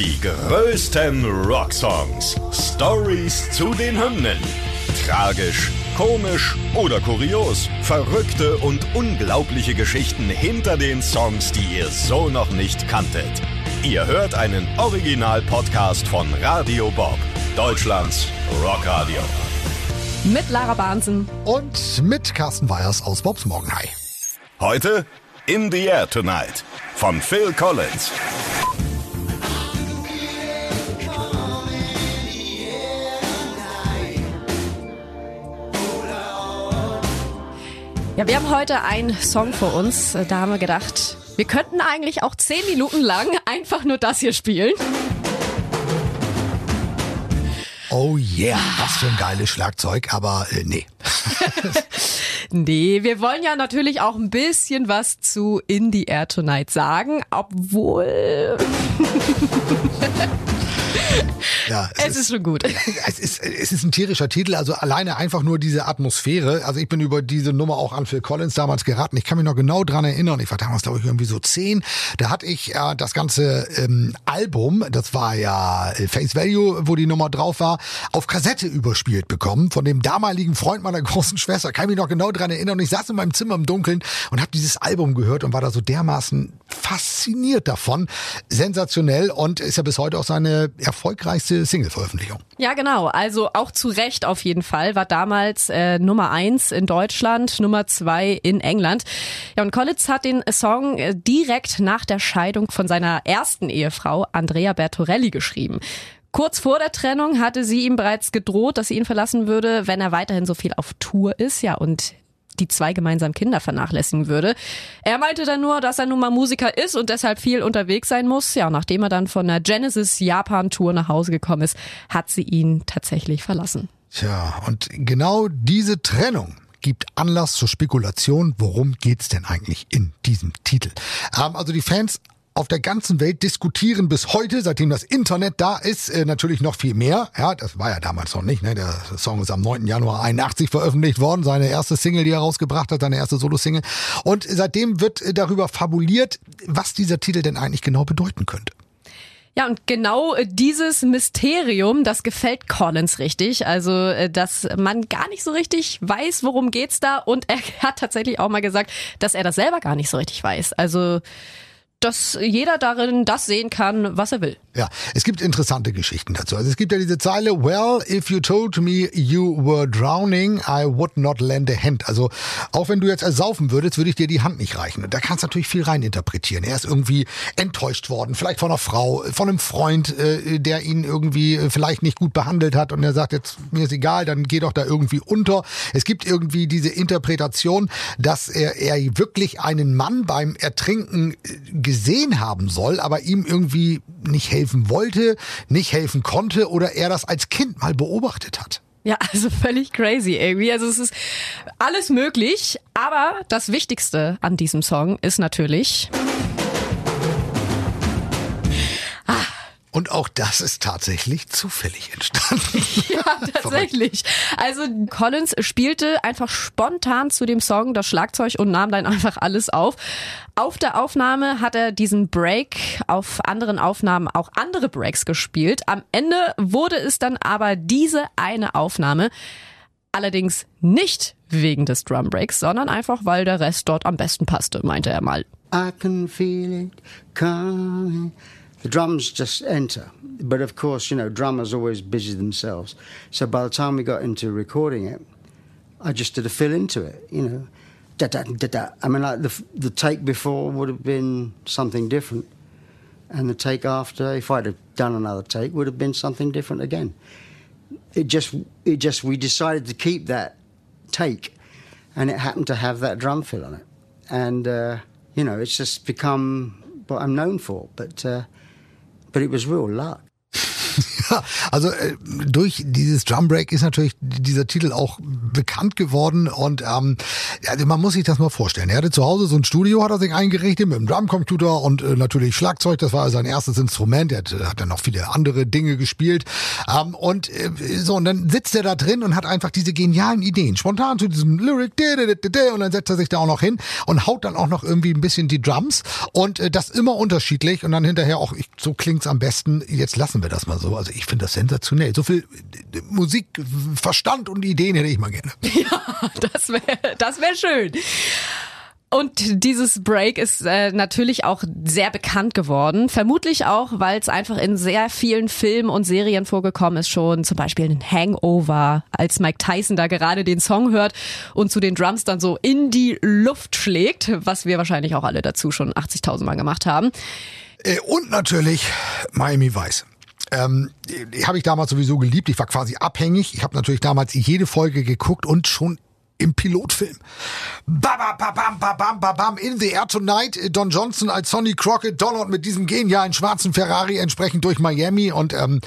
Die größten Rocksongs. Stories zu den Hymnen. Tragisch, komisch oder kurios. Verrückte und unglaubliche Geschichten hinter den Songs, die ihr so noch nicht kanntet. Ihr hört einen Original-Podcast von Radio Bob, Deutschlands Rockradio. Mit Lara Bahnsen. Und mit Carsten Weyers aus Bobs Morgenhai. Heute In the Air Tonight von Phil Collins. Ja, wir haben heute einen Song vor uns. Da haben wir gedacht, wir könnten eigentlich auch zehn Minuten lang einfach nur das hier spielen. Oh yeah, was für ein geiles Schlagzeug, aber äh, nee. nee, wir wollen ja natürlich auch ein bisschen was zu In the Air Tonight sagen, obwohl... Ja, es, es ist, ist, schon gut. Es ist, es ist ein tierischer Titel, also alleine einfach nur diese Atmosphäre. Also ich bin über diese Nummer auch an Phil Collins damals geraten. Ich kann mich noch genau dran erinnern. Ich war damals, glaube ich, irgendwie so zehn. Da hatte ich äh, das ganze ähm, Album, das war ja äh, Face Value, wo die Nummer drauf war, auf Kassette überspielt bekommen von dem damaligen Freund meiner großen Schwester. Kann mich noch genau dran erinnern. Und ich saß in meinem Zimmer im Dunkeln und habe dieses Album gehört und war da so dermaßen fasziniert davon. Sensationell und ist ja bis heute auch seine erfolgreichste Single-Veröffentlichung. Ja, genau. Also auch zu Recht auf jeden Fall. War damals äh, Nummer eins in Deutschland, Nummer zwei in England. Ja, und Collins hat den Song äh, direkt nach der Scheidung von seiner ersten Ehefrau Andrea Bertorelli geschrieben. Kurz vor der Trennung hatte sie ihm bereits gedroht, dass sie ihn verlassen würde, wenn er weiterhin so viel auf Tour ist. Ja, und die zwei gemeinsamen Kinder vernachlässigen würde. Er meinte dann nur, dass er nun mal Musiker ist und deshalb viel unterwegs sein muss. Ja, nachdem er dann von der Genesis Japan Tour nach Hause gekommen ist, hat sie ihn tatsächlich verlassen. Tja, und genau diese Trennung gibt Anlass zur Spekulation, worum geht's denn eigentlich in diesem Titel. Ähm, also die Fans auf der ganzen Welt diskutieren bis heute, seitdem das Internet da ist, äh, natürlich noch viel mehr. Ja, das war ja damals noch nicht. Ne? Der Song ist am 9. Januar 81 veröffentlicht worden, seine erste Single, die er rausgebracht hat, seine erste Solo-Single. Und seitdem wird äh, darüber fabuliert, was dieser Titel denn eigentlich genau bedeuten könnte. Ja, und genau äh, dieses Mysterium, das gefällt Collins richtig. Also, äh, dass man gar nicht so richtig weiß, worum geht's da. Und er hat tatsächlich auch mal gesagt, dass er das selber gar nicht so richtig weiß. Also, dass jeder darin das sehen kann, was er will. Ja, es gibt interessante Geschichten dazu. Also es gibt ja diese Zeile, well, if you told me you were drowning, I would not lend a hand. Also auch wenn du jetzt ersaufen würdest, würde ich dir die Hand nicht reichen. Und da kannst du natürlich viel reininterpretieren. Er ist irgendwie enttäuscht worden, vielleicht von einer Frau, von einem Freund, äh, der ihn irgendwie äh, vielleicht nicht gut behandelt hat und er sagt jetzt, mir ist egal, dann geh doch da irgendwie unter. Es gibt irgendwie diese Interpretation, dass er, er wirklich einen Mann beim Ertrinken äh, gesehen haben soll, aber ihm irgendwie nicht helfen wollte, nicht helfen konnte oder er das als Kind mal beobachtet hat. Ja, also völlig crazy irgendwie. Also es ist alles möglich, aber das Wichtigste an diesem Song ist natürlich Und auch das ist tatsächlich zufällig entstanden. ja, tatsächlich. Also Collins spielte einfach spontan zu dem Song das Schlagzeug und nahm dann einfach alles auf. Auf der Aufnahme hat er diesen Break, auf anderen Aufnahmen auch andere Breaks gespielt. Am Ende wurde es dann aber diese eine Aufnahme. Allerdings nicht wegen des Drum Breaks, sondern einfach, weil der Rest dort am besten passte, meinte er mal. I can feel it coming. The drums just enter. But of course, you know, drummers always busy themselves. So by the time we got into recording it, I just did a fill into it, you know. Da, da, da, da. I mean, like the, the take before would have been something different. And the take after, if I'd have done another take, would have been something different again. It just, it just, we decided to keep that take, and it happened to have that drum fill on it. And, uh, you know, it's just become what I'm known for. But, uh, but it was real luck. also äh, durch dieses Drum Break ist natürlich dieser Titel auch bekannt geworden und ähm, also man muss sich das mal vorstellen. Er hatte zu Hause so ein Studio, hat er sich eingerichtet mit einem Drumcomputer und äh, natürlich Schlagzeug. Das war sein erstes Instrument. Er hat, hat dann noch viele andere Dinge gespielt ähm, und äh, so und dann sitzt er da drin und hat einfach diese genialen Ideen, spontan zu diesem Lyric und dann setzt er sich da auch noch hin und haut dann auch noch irgendwie ein bisschen die Drums und äh, das immer unterschiedlich und dann hinterher auch ich, so klingt's am besten. Jetzt lassen wir das mal so. Also ich finde das sensationell. So viel äh, Musik, Verstand und Ideen hätte ich mal gerne. Ja, das wäre das wär schön. Und dieses Break ist äh, natürlich auch sehr bekannt geworden. Vermutlich auch, weil es einfach in sehr vielen Filmen und Serien vorgekommen ist schon. Zum Beispiel in Hangover, als Mike Tyson da gerade den Song hört und zu den Drums dann so in die Luft schlägt, was wir wahrscheinlich auch alle dazu schon 80.000 Mal gemacht haben. Äh, und natürlich Miami Vice. Ähm, habe ich damals sowieso geliebt. Ich war quasi abhängig. Ich habe natürlich damals jede Folge geguckt und schon im Pilotfilm. Bam, bam, bam, bam, bam, bam, in the air tonight. Don Johnson als Sonny Crockett, Donald mit diesem genialen schwarzen Ferrari entsprechend durch Miami und ähm,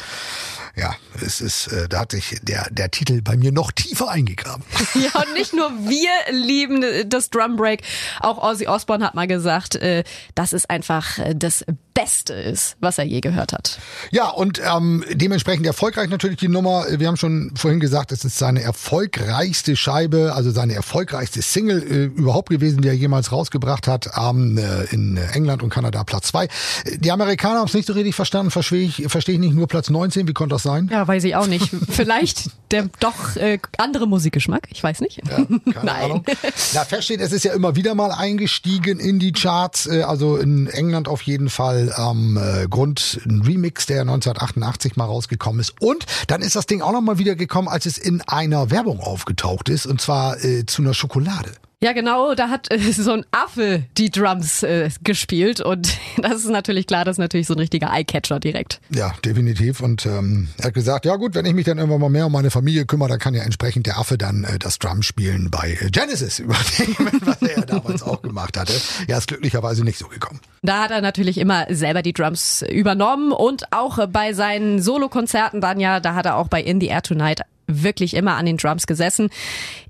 ja, es ist, äh, da hat sich der, der Titel bei mir noch tiefer eingegraben. Ja, und nicht nur wir lieben das Drum Break. Auch Ozzy Osbourne hat mal gesagt, äh, dass es einfach äh, das Beste ist, was er je gehört hat. Ja, und ähm, dementsprechend erfolgreich natürlich die Nummer. Wir haben schon vorhin gesagt, es ist seine erfolgreichste Scheibe, also seine erfolgreichste Single äh, überhaupt gewesen, die er jemals rausgebracht hat, ähm, äh, in England und Kanada Platz zwei. Die Amerikaner haben es nicht so richtig verstanden, verstehe ich, verstehe ich nicht, nur Platz 19, wie konnte das sein? Ja, weiß ich auch nicht. Vielleicht der doch äh, andere Musikgeschmack, ich weiß nicht. Ja, keine Nein. Ahnung. Na, fest steht, es ist ja immer wieder mal eingestiegen in die Charts, äh, also in England auf jeden Fall am äh, Grund ein Remix, der 1988 mal rausgekommen ist. Und dann ist das Ding auch noch mal wieder gekommen, als es in einer Werbung aufgetaucht ist, und zwar äh, zu einer Schokolade. Ja, genau, da hat äh, so ein Affe die Drums äh, gespielt und das ist natürlich klar, das ist natürlich so ein richtiger Eyecatcher direkt. Ja, definitiv. Und ähm, er hat gesagt, ja gut, wenn ich mich dann irgendwann mal mehr um meine Familie kümmere, dann kann ja entsprechend der Affe dann äh, das Drum spielen bei äh, Genesis übernehmen, was er ja damals auch gemacht hatte. Ja, ist glücklicherweise nicht so gekommen. Da hat er natürlich immer selber die Drums übernommen und auch bei seinen Solokonzerten dann ja, da hat er auch bei In the Air Tonight wirklich immer an den Drums gesessen.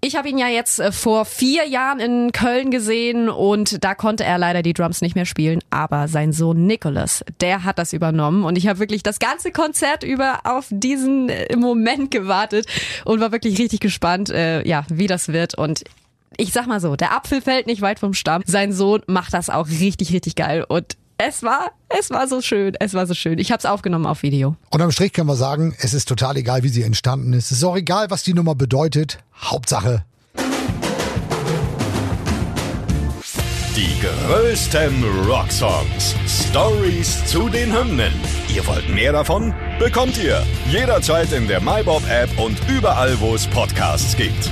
Ich habe ihn ja jetzt äh, vor vier Jahren in Köln gesehen und da konnte er leider die Drums nicht mehr spielen, aber sein Sohn Nicholas, der hat das übernommen und ich habe wirklich das ganze Konzert über auf diesen äh, Moment gewartet und war wirklich richtig gespannt, äh, ja, wie das wird und ich sag mal so, der Apfel fällt nicht weit vom Stamm. Sein Sohn macht das auch richtig, richtig geil und es war, es war so schön, es war so schön. Ich habe es aufgenommen auf Video. Unterm Strich können wir sagen, es ist total egal, wie sie entstanden ist. Es ist auch egal, was die Nummer bedeutet. Hauptsache, Die größten Rocksongs. Stories zu den Hymnen. Ihr wollt mehr davon? Bekommt ihr jederzeit in der MyBob-App und überall, wo es Podcasts gibt.